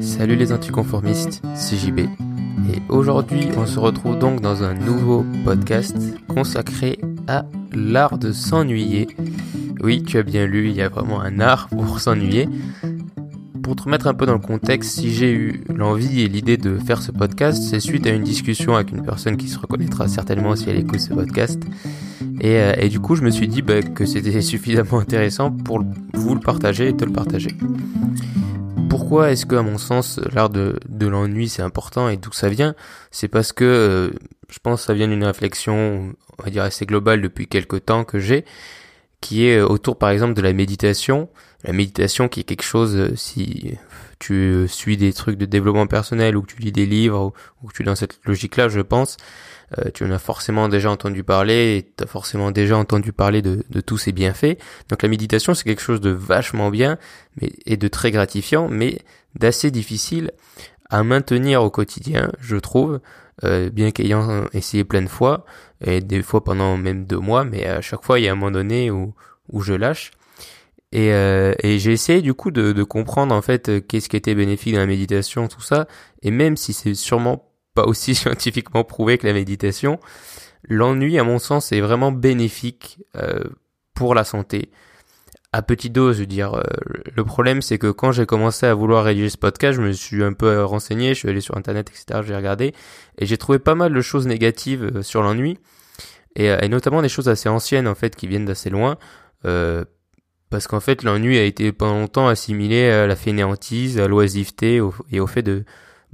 Salut les anticonformistes, c'est JB. Et aujourd'hui, on se retrouve donc dans un nouveau podcast consacré à l'art de s'ennuyer. Oui, tu as bien lu, il y a vraiment un art pour s'ennuyer. Pour te remettre un peu dans le contexte, si j'ai eu l'envie et l'idée de faire ce podcast, c'est suite à une discussion avec une personne qui se reconnaîtra certainement si elle écoute ce podcast. Et, euh, du coup, je me suis dit bah, que c'était suffisamment intéressant pour vous le partager et te le partager. Pourquoi est-ce que, à mon sens, l'art de, l'ennui c'est important et d'où ça vient? C'est parce que euh, je pense que ça vient d'une réflexion, on va dire assez globale depuis quelques temps que j'ai, qui est autour par exemple de la méditation. La méditation qui est quelque chose, euh, si tu suis des trucs de développement personnel ou que tu lis des livres ou, que tu es dans cette logique-là, je pense, euh, tu en as forcément déjà entendu parler et tu as forcément déjà entendu parler de, de tous ces bienfaits. Donc la méditation, c'est quelque chose de vachement bien mais, et de très gratifiant, mais d'assez difficile à maintenir au quotidien, je trouve, euh, bien qu'ayant essayé plein de fois, et des fois pendant même deux mois, mais à chaque fois, il y a un moment donné où, où je lâche. Et, euh, et j'ai essayé du coup de, de comprendre en fait qu'est-ce qui était bénéfique dans la méditation, tout ça, et même si c'est sûrement pas aussi scientifiquement prouvé que la méditation, l'ennui, à mon sens, est vraiment bénéfique euh, pour la santé. À petite dose, je veux dire, euh, le problème c'est que quand j'ai commencé à vouloir rédiger ce podcast, je me suis un peu renseigné, je suis allé sur internet, etc., j'ai regardé, et j'ai trouvé pas mal de choses négatives euh, sur l'ennui, et, notamment des choses assez anciennes en fait, qui viennent d'assez loin, parce qu'en fait l'ennui a été pendant longtemps assimilé à la fainéantise, à l'oisiveté et au fait de,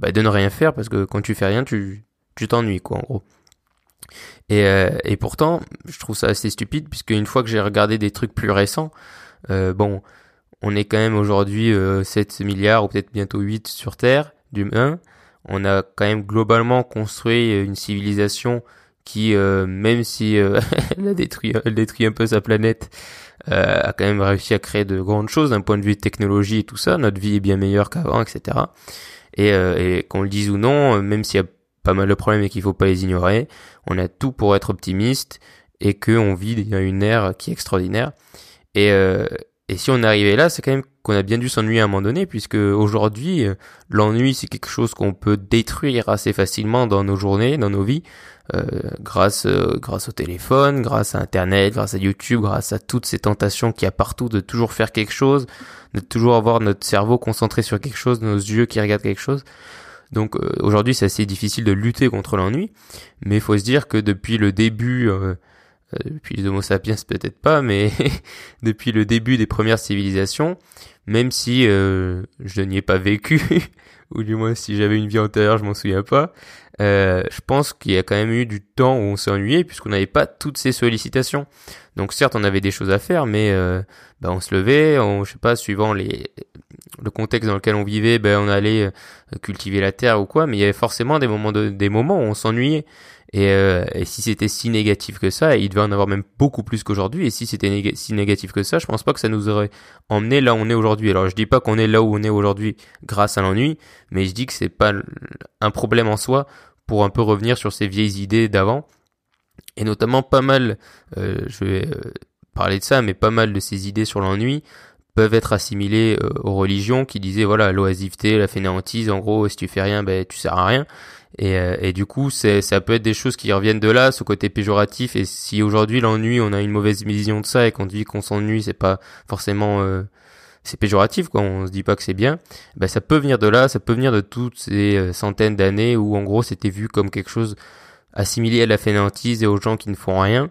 bah, de ne rien faire parce que quand tu fais rien, tu tu t'ennuies quoi en gros. Et, euh, et pourtant, je trouve ça assez stupide puisque une fois que j'ai regardé des trucs plus récents, euh, bon, on est quand même aujourd'hui euh, 7 milliards ou peut-être bientôt 8 sur Terre d'humains. On a quand même globalement construit une civilisation qui, euh, même si euh, elle a détruit, elle détruit un peu sa planète, euh, a quand même réussi à créer de grandes choses d'un point de vue technologie et tout ça. Notre vie est bien meilleure qu'avant, etc. Et, euh, et qu'on le dise ou non, même s'il y a pas mal de problèmes et qu'il faut pas les ignorer, on a tout pour être optimiste et qu'on vit une ère qui est extraordinaire. Et, euh, et si on est arrivé là, c'est quand même qu'on a bien dû s'ennuyer à un moment donné, puisque aujourd'hui, euh, l'ennui, c'est quelque chose qu'on peut détruire assez facilement dans nos journées, dans nos vies, euh, grâce, euh, grâce au téléphone, grâce à Internet, grâce à YouTube, grâce à toutes ces tentations qu'il y a partout de toujours faire quelque chose, de toujours avoir notre cerveau concentré sur quelque chose, nos yeux qui regardent quelque chose. Donc euh, aujourd'hui, c'est assez difficile de lutter contre l'ennui, mais il faut se dire que depuis le début depuis les Homo sapiens peut-être pas, mais depuis le début des premières civilisations, même si euh, je n'y ai pas vécu, ou du moins si j'avais une vie antérieure, je m'en souviens pas, euh, je pense qu'il y a quand même eu du temps où on s'est ennuyé puisqu'on n'avait pas toutes ces sollicitations. Donc certes, on avait des choses à faire, mais euh, bah, on se levait, je sais pas, suivant les le contexte dans lequel on vivait, ben on allait euh, cultiver la terre ou quoi, mais il y avait forcément des moments de, des moments où on s'ennuyait. Et, euh, et, si c'était si négatif que ça, il devait en avoir même beaucoup plus qu'aujourd'hui. Et si c'était si négatif que ça, je pense pas que ça nous aurait emmené là où on est aujourd'hui. Alors je dis pas qu'on est là où on est aujourd'hui grâce à l'ennui, mais je dis que c'est pas un problème en soi pour un peu revenir sur ces vieilles idées d'avant. Et notamment pas mal, euh, je vais euh, parler de ça, mais pas mal de ces idées sur l'ennui peuvent être assimilées euh, aux religions qui disaient voilà l'oisiveté, la fainéantise, en gros si tu fais rien, ben tu sers à rien. Et, euh, et du coup, c'est, ça peut être des choses qui reviennent de là, ce côté péjoratif. Et si aujourd'hui l'ennui, on a une mauvaise vision de ça et qu'on dit qu'on s'ennuie, c'est pas forcément euh, c'est péjoratif, quoi. On se dit pas que c'est bien. Ben ça peut venir de là, ça peut venir de toutes ces euh, centaines d'années où en gros c'était vu comme quelque chose assimilé à la fainéantise et aux gens qui ne font rien.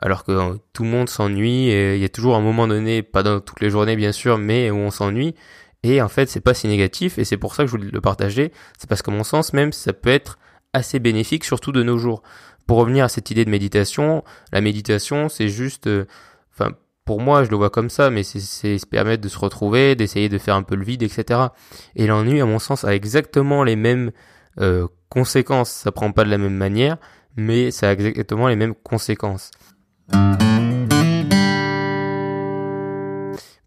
Alors que tout le monde s'ennuie et il y a toujours un moment donné, pas dans toutes les journées bien sûr, mais où on s'ennuie. Et en fait, c'est pas si négatif, et c'est pour ça que je voulais le partager. C'est parce que mon sens, même, ça peut être assez bénéfique, surtout de nos jours. Pour revenir à cette idée de méditation, la méditation, c'est juste, euh, enfin, pour moi, je le vois comme ça, mais c'est se permettre de se retrouver, d'essayer de faire un peu le vide, etc. Et l'ennui, à mon sens, a exactement les mêmes euh, conséquences. Ça prend pas de la même manière, mais ça a exactement les mêmes conséquences.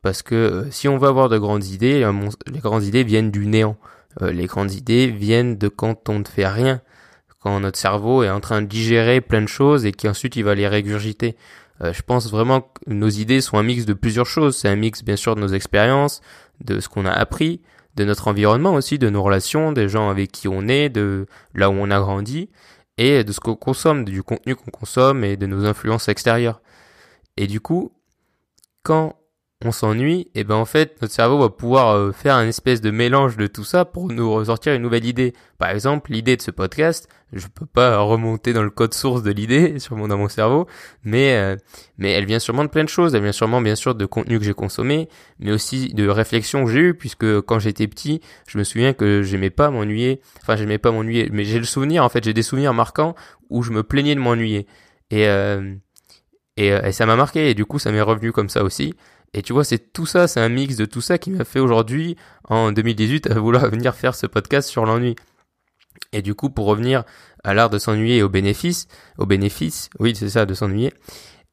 Parce que euh, si on veut avoir de grandes idées, euh, les grandes idées viennent du néant. Euh, les grandes idées viennent de quand on ne fait rien, quand notre cerveau est en train de digérer plein de choses et qu'ensuite il va les régurgiter. je pense vraiment que nos idées sont un mix de plusieurs choses. C'est un mix bien sûr de nos expériences, de ce qu'on a appris, de notre environnement aussi, de nos relations, des gens avec qui on est, de là où on a grandi, et de ce qu'on consomme, du contenu qu'on consomme et de nos influences extérieures. Et du coup, quand on s'ennuie, et ben en fait notre cerveau va pouvoir euh, faire un espèce de mélange de tout ça pour nous ressortir une nouvelle idée. Par exemple, l'idée de ce podcast, je peux pas remonter dans le code source de l'idée sûrement dans mon cerveau, mais euh, mais elle vient sûrement de plein de choses. Elle vient sûrement bien sûr de contenu que j'ai consommé, mais aussi de réflexions que j'ai eues puisque quand j'étais petit, je me souviens que j'aimais pas m'ennuyer. Enfin, j'aimais pas m'ennuyer, mais j'ai le souvenir en fait, j'ai des souvenirs marquants où je me plaignais de m'ennuyer et euh, et ça m'a marqué et du coup ça m'est revenu comme ça aussi. Et tu vois, c'est tout ça, c'est un mix de tout ça qui m'a fait aujourd'hui, en 2018, à vouloir venir faire ce podcast sur l'ennui. Et du coup, pour revenir à l'art de s'ennuyer et aux bénéfices, aux bénéfices, oui, c'est ça, de s'ennuyer,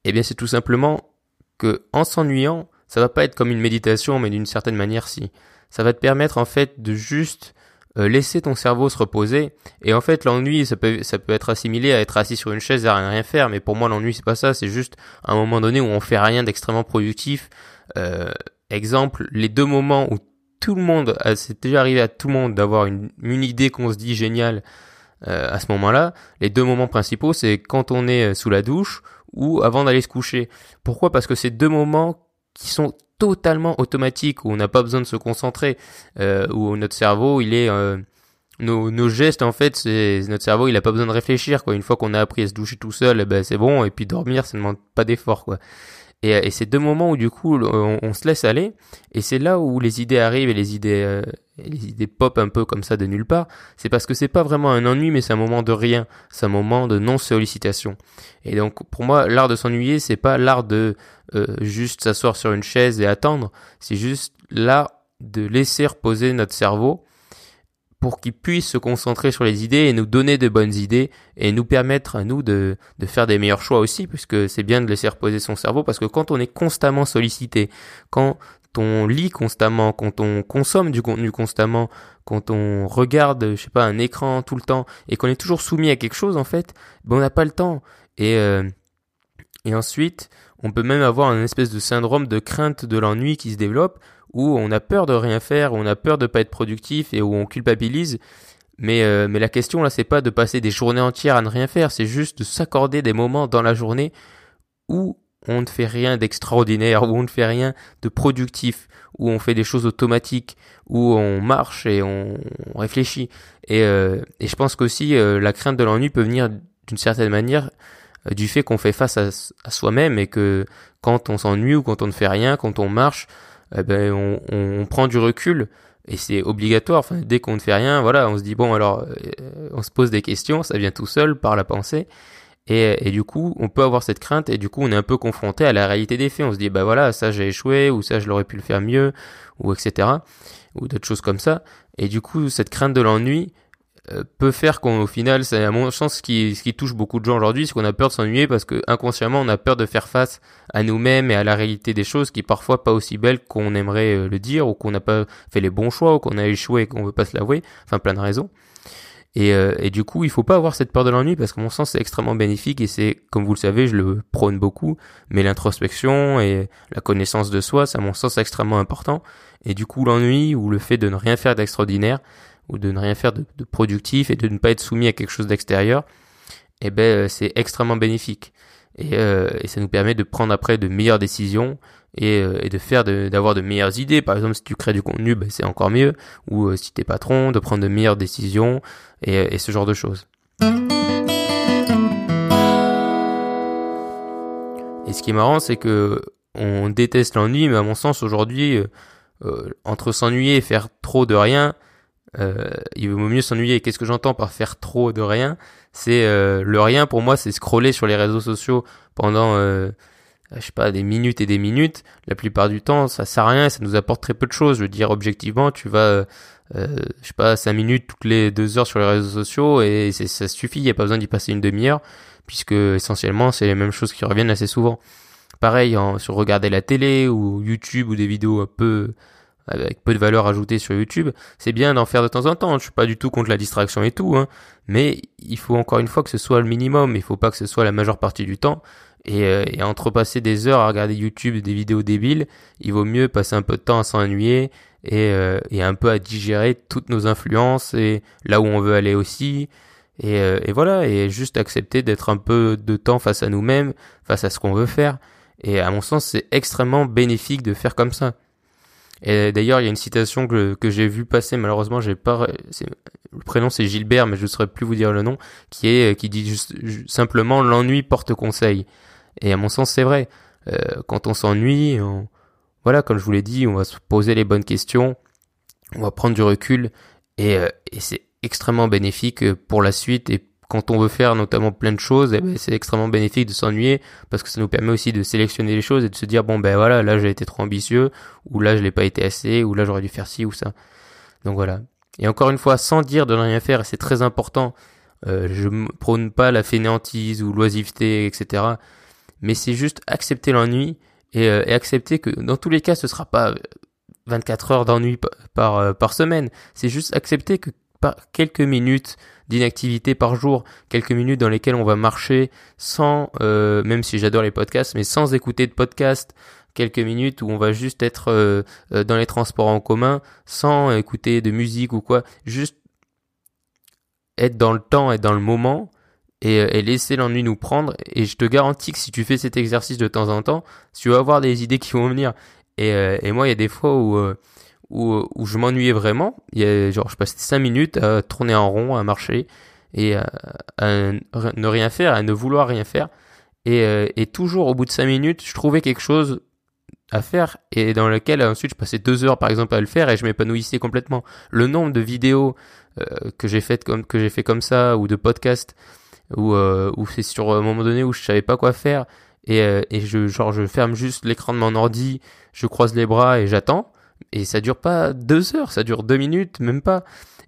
eh bien, c'est tout simplement que, en s'ennuyant, ça va pas être comme une méditation, mais d'une certaine manière, si. Ça va te permettre, en fait, de juste euh, laisser ton cerveau se reposer. Et en fait, l'ennui, ça peut, ça peut être assimilé à être assis sur une chaise à rien faire. Mais pour moi, l'ennui, c'est pas ça. C'est juste un moment donné où on fait rien d'extrêmement productif. Euh, exemple, les deux moments où tout le monde, c'est déjà arrivé à tout le monde d'avoir une, une idée qu'on se dit géniale euh, à ce moment-là. Les deux moments principaux, c'est quand on est sous la douche ou avant d'aller se coucher. Pourquoi? Parce que c'est deux moments qui sont totalement automatique où on n'a pas besoin de se concentrer, euh, où notre cerveau il est euh, nos, gestes en fait c'est notre cerveau il a pas besoin de réfléchir quoi. Une fois qu'on a appris à se doucher tout seul eh ben c'est bon et puis dormir ça ne demande pas d'effort quoi et, et c'est deux moments où du coup on, se laisse aller. Et c'est là où les idées arrivent et les idées euh, les idées pop un peu comme ça de nulle part. C'est parce que c'est pas vraiment un ennui mais c'est un moment de rien. C'est un moment de non sollicitation et donc pour moi l'art de s'ennuyer c'est pas l'art de euh, juste s'asseoir sur une chaise et attendre. C'est juste là de laisser reposer notre cerveau pour qu'il puisse se concentrer sur les idées et nous donner de bonnes idées et nous permettre à nous de, de faire des meilleurs choix aussi, puisque c'est bien de laisser reposer son cerveau, parce que quand on est constamment sollicité, quand on lit constamment, quand on consomme du contenu constamment, quand on regarde, je sais pas, un écran tout le temps, et qu'on est toujours soumis à quelque chose, en fait, ben on n'a pas le temps. Et, euh, et ensuite, on peut même avoir un espèce de syndrome de crainte de l'ennui qui se développe, où on a peur de rien faire, où on a peur de pas être productif et où on culpabilise. Mais, euh, mais la question là, c'est pas de passer des journées entières à ne rien faire, c'est juste de s'accorder des moments dans la journée où on ne fait rien d'extraordinaire, où on ne fait rien de productif, où on fait des choses automatiques, où on marche et on, réfléchit. Et, euh, et je pense qu'aussi euh, la crainte de l'ennui peut venir d'une certaine manière euh, du fait qu'on fait face à, soi-même et que quand on s'ennuie ou quand on ne fait rien, quand on marche, eh ben on, prend du recul et c'est obligatoire. Dès qu'on ne fait rien, voilà, on se dit bon alors, euh, on se pose des questions, ça vient tout seul par la pensée. Et, et, du coup, on peut avoir cette crainte et du coup, on est un peu confronté à la réalité des faits. On se dit bah voilà, ça j'ai échoué ou ça je l'aurais pu le faire mieux ou etc. ou d'autres choses comme ça. Et du coup, cette crainte de l'ennui, peut faire qu'au final, c'est à mon sens ce qui, ce qui touche beaucoup de gens aujourd'hui, c'est qu'on a peur de s'ennuyer parce que inconsciemment on a peur de faire face à nous-mêmes et à la réalité des choses qui parfois pas aussi belles qu'on aimerait euh, le dire ou qu'on n'a pas fait les bons choix ou qu'on a échoué et qu'on veut pas se l'avouer, enfin plein de raisons. Et, euh, et, du coup, il faut pas avoir cette peur de l'ennui parce que mon sens c'est extrêmement bénéfique et c'est, comme vous le savez, je le prône beaucoup, mais l'introspection et la connaissance de soi, c'est à mon sens extrêmement important. Et du coup, l'ennui ou le fait de ne rien faire d'extraordinaire, ou de ne rien faire de, productif et de ne pas être soumis à quelque chose d'extérieur, eh ben euh, c'est extrêmement bénéfique. Et, euh, et, ça nous permet de prendre après de meilleures décisions et, euh, de faire d'avoir de, meilleures idées. Par exemple, si tu crées du contenu, ben, c'est encore mieux. Ou si t'es patron, de prendre de meilleures décisions et, et ce genre de choses. Et ce qui est marrant, c'est que on déteste l'ennui, mais à mon sens aujourd'hui, entre s'ennuyer et faire trop de rien, euh, il vaut mieux s'ennuyer. Qu'est-ce que j'entends par faire trop de rien? C'est euh, le rien pour moi, c'est scroller sur les réseaux sociaux pendant, euh, je sais pas, des minutes et des minutes. La plupart du temps, ça sert à rien, ça nous apporte très peu de choses. Je veux dire, objectivement, tu vas, euh, je sais pas, cinq minutes toutes les deux heures sur les réseaux sociaux et ça suffit. Il y a pas besoin d'y passer une demi-heure puisque essentiellement, c'est les mêmes choses qui reviennent assez souvent. Pareil, sur regarder la télé ou YouTube ou des vidéos un peu avec peu de valeur ajoutée sur YouTube, c'est bien d'en faire de temps en temps. Je suis pas du tout contre la distraction et tout, hein. mais il faut encore une fois que ce soit le minimum. Il faut pas que ce soit la majeure partie du temps. Et, et entre passer des heures à regarder YouTube des vidéos débiles, il vaut mieux passer un peu de temps à s'ennuyer et, et un peu à digérer toutes nos influences et là où on veut aller aussi. Et, et voilà, et juste accepter d'être un peu de temps face à nous-mêmes, face à ce qu'on veut faire. Et à mon sens, c'est extrêmement bénéfique de faire comme ça. Et d'ailleurs, il y a une citation que, que j'ai vue passer, malheureusement, j'ai pas, le prénom c'est Gilbert, mais je ne saurais plus vous dire le nom, qui est, qui dit juste, simplement l'ennui porte conseil. Et à mon sens, c'est vrai. Euh, quand on s'ennuie, voilà, comme je vous l'ai dit, on va se poser les bonnes questions, on va prendre du recul, et, euh, et c'est extrêmement bénéfique pour la suite et quand on veut faire notamment plein de choses, eh ben, c'est extrêmement bénéfique de s'ennuyer parce que ça nous permet aussi de sélectionner les choses et de se dire bon ben voilà là j'ai été trop ambitieux ou là je l'ai pas été assez ou là j'aurais dû faire ci ou ça. Donc voilà. Et encore une fois, sans dire de ne rien faire, et c'est très important. Euh, je ne prône pas la fainéantise ou l'oisiveté, etc. Mais c'est juste accepter l'ennui et, euh, et, accepter que dans tous les cas, ce sera pas 24 heures d'ennui par, euh, par semaine. C'est juste accepter que quelques minutes d'inactivité par jour, quelques minutes dans lesquelles on va marcher sans, euh, même si j'adore les podcasts, mais sans écouter de podcast, quelques minutes où on va juste être euh, euh, dans les transports en commun, sans écouter de musique ou quoi, juste être dans le temps et dans le moment et, laisser l'ennui nous prendre. Et je te garantis que si tu fais cet exercice de temps en temps, tu vas avoir des idées qui vont venir. Et moi, il y a des fois où où, où je m'ennuyais vraiment. Il y a, genre, je passais cinq minutes à tourner en rond, à marcher et à, ne rien faire, à ne vouloir rien faire. Et, euh, et toujours au bout de cinq minutes, je trouvais quelque chose à faire et dans lequel ensuite je passais deux heures par exemple à le faire et je m'épanouissais complètement. Le nombre de vidéos euh, que j'ai faites comme que j'ai fait comme ça ou de podcasts où euh, où c'est sur un moment donné où je savais pas quoi faire et et je genre je ferme juste l'écran de mon ordi, je croise les bras et j'attends et ça dure pas deux heures, ça dure deux minutes, même pas.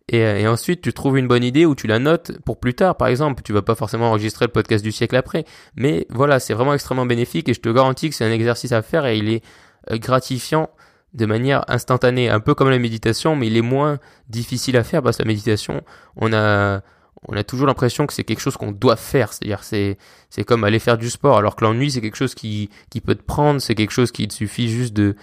Et, euh, et, ensuite, tu trouves une bonne idée où tu la notes pour plus tard, par exemple. Tu vas pas forcément enregistrer le podcast du siècle après. Mais voilà, c'est vraiment extrêmement bénéfique et je te garantis que c'est un exercice à faire et il est euh, gratifiant de manière instantanée. Un peu comme la méditation, mais il est moins difficile à faire parce que la méditation, on a, on a toujours l'impression que c'est quelque chose qu'on doit faire. C'est-à-dire, c'est, c'est comme aller faire du sport. Alors que l'ennui, c'est quelque chose qui, qui peut te prendre. C'est quelque chose qui te suffit juste de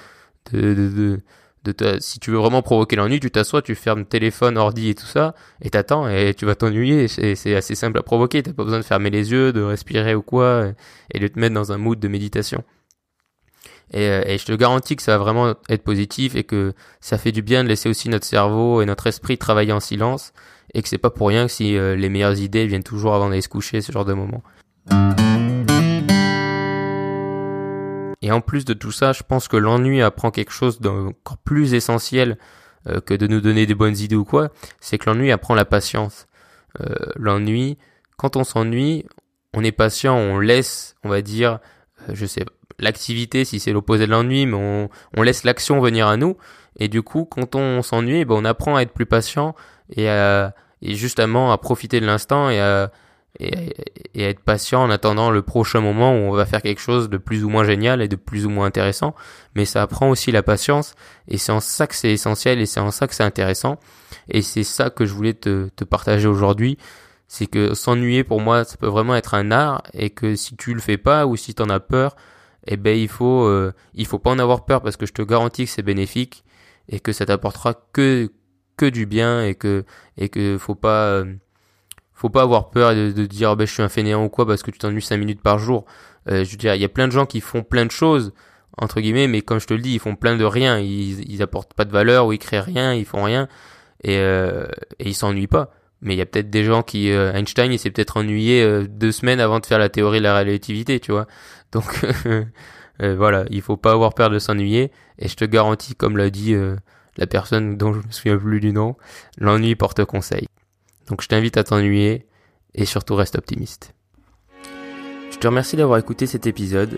de si tu veux vraiment provoquer l'ennui, tu t'assois, tu fermes téléphone, ordi et tout ça, et t'attends, et tu vas t'ennuyer. C'est assez simple à provoquer. T'as pas besoin de fermer les yeux, de respirer ou quoi, et de te mettre dans un mood de méditation. Et, euh, et, je te garantis que ça va vraiment être positif et que ça fait du bien de laisser aussi notre cerveau et notre esprit travailler en silence et que c'est pas pour rien que si euh, les meilleures idées viennent toujours avant d'aller se coucher, ce genre de moment. Et en plus de tout ça, je pense que l'ennui apprend quelque chose d'encore plus essentiel euh, que de nous donner des bonnes idées ou quoi, c'est que l'ennui apprend la patience. Euh, l'ennui, quand on s'ennuie, on est patient, on laisse, on va dire, euh, je sais, l'activité si c'est l'opposé de l'ennui, mais on, laisse l'action venir à nous. Et du coup, quand on s'ennuie, ben on apprend à être plus patient et, à, justement à profiter de l'instant et à, et, être patient en attendant le prochain moment où on va faire quelque chose de plus ou moins génial et de plus ou moins intéressant. Mais ça apprend aussi la patience et c'est en ça que c'est essentiel et c'est en ça que c'est intéressant. Et c'est ça que je voulais te, partager aujourd'hui. C'est que s'ennuyer pour moi, ça peut vraiment être un art et que si tu le fais pas ou si tu en as peur, eh ben il faut euh, il faut pas en avoir peur parce que je te garantis que c'est bénéfique et que ça t'apportera que que du bien et que et que faut pas euh, faut pas avoir peur de, de dire ben je suis un fainéant ou quoi parce que tu t'ennuies 5 minutes par jour. Euh, je veux dire, il y a plein de gens qui font plein de choses entre guillemets, mais comme je te le dis, ils font plein de rien. Ils, ils apportent pas de valeur ou ils créent rien, ils font rien et, euh, et ils s'ennuient pas. Mais il y a peut-être des gens qui euh, Einstein, il s'est peut-être ennuyé euh, deux semaines avant de faire la théorie de la relativité, tu vois. Donc euh, voilà, il faut pas avoir peur de s'ennuyer. Et je te garantis, comme l'a dit la personne dont je me souviens plus du nom, l'ennui porte conseil. Donc je t'invite à t'ennuyer et surtout reste optimiste. Je te remercie d'avoir écouté cet épisode.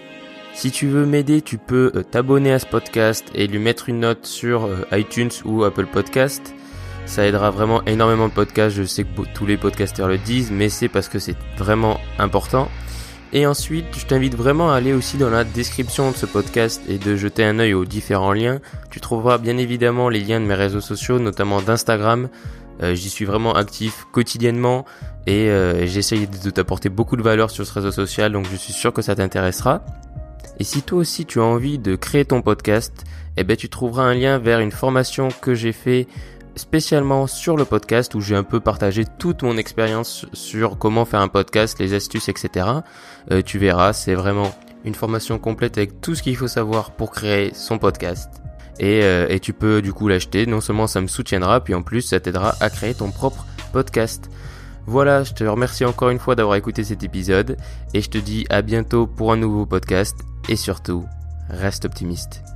Si tu veux m'aider, tu peux euh, t'abonner à ce podcast et lui mettre une note sur euh, iTunes ou Apple Podcast. Ça aidera vraiment énormément le podcast. Je sais que tous les podcasteurs le disent, mais c'est parce que c'est vraiment important. Et ensuite, je t'invite vraiment à aller aussi dans la description de ce podcast et de jeter un œil aux différents liens. Tu trouveras bien évidemment les liens de mes réseaux sociaux, notamment d'Instagram, J'y suis vraiment actif quotidiennement et j'essaye de t'apporter beaucoup de valeur sur ce réseau social, donc je suis sûr que ça t'intéressera. Et si toi aussi tu as envie de créer ton podcast, eh ben tu trouveras un lien vers une formation que j'ai fait spécialement sur le podcast où j'ai un peu partagé toute mon expérience sur comment faire un podcast, les astuces, etc. Euh, tu verras, c'est vraiment une formation complète avec tout ce qu'il faut savoir pour créer son podcast. Et, euh, et tu peux du coup l'acheter. Non seulement ça me soutiendra, puis en plus ça t'aidera à créer ton propre podcast. Voilà, je te remercie encore une fois d'avoir écouté cet épisode et je te dis à bientôt pour un nouveau podcast et surtout, reste optimiste.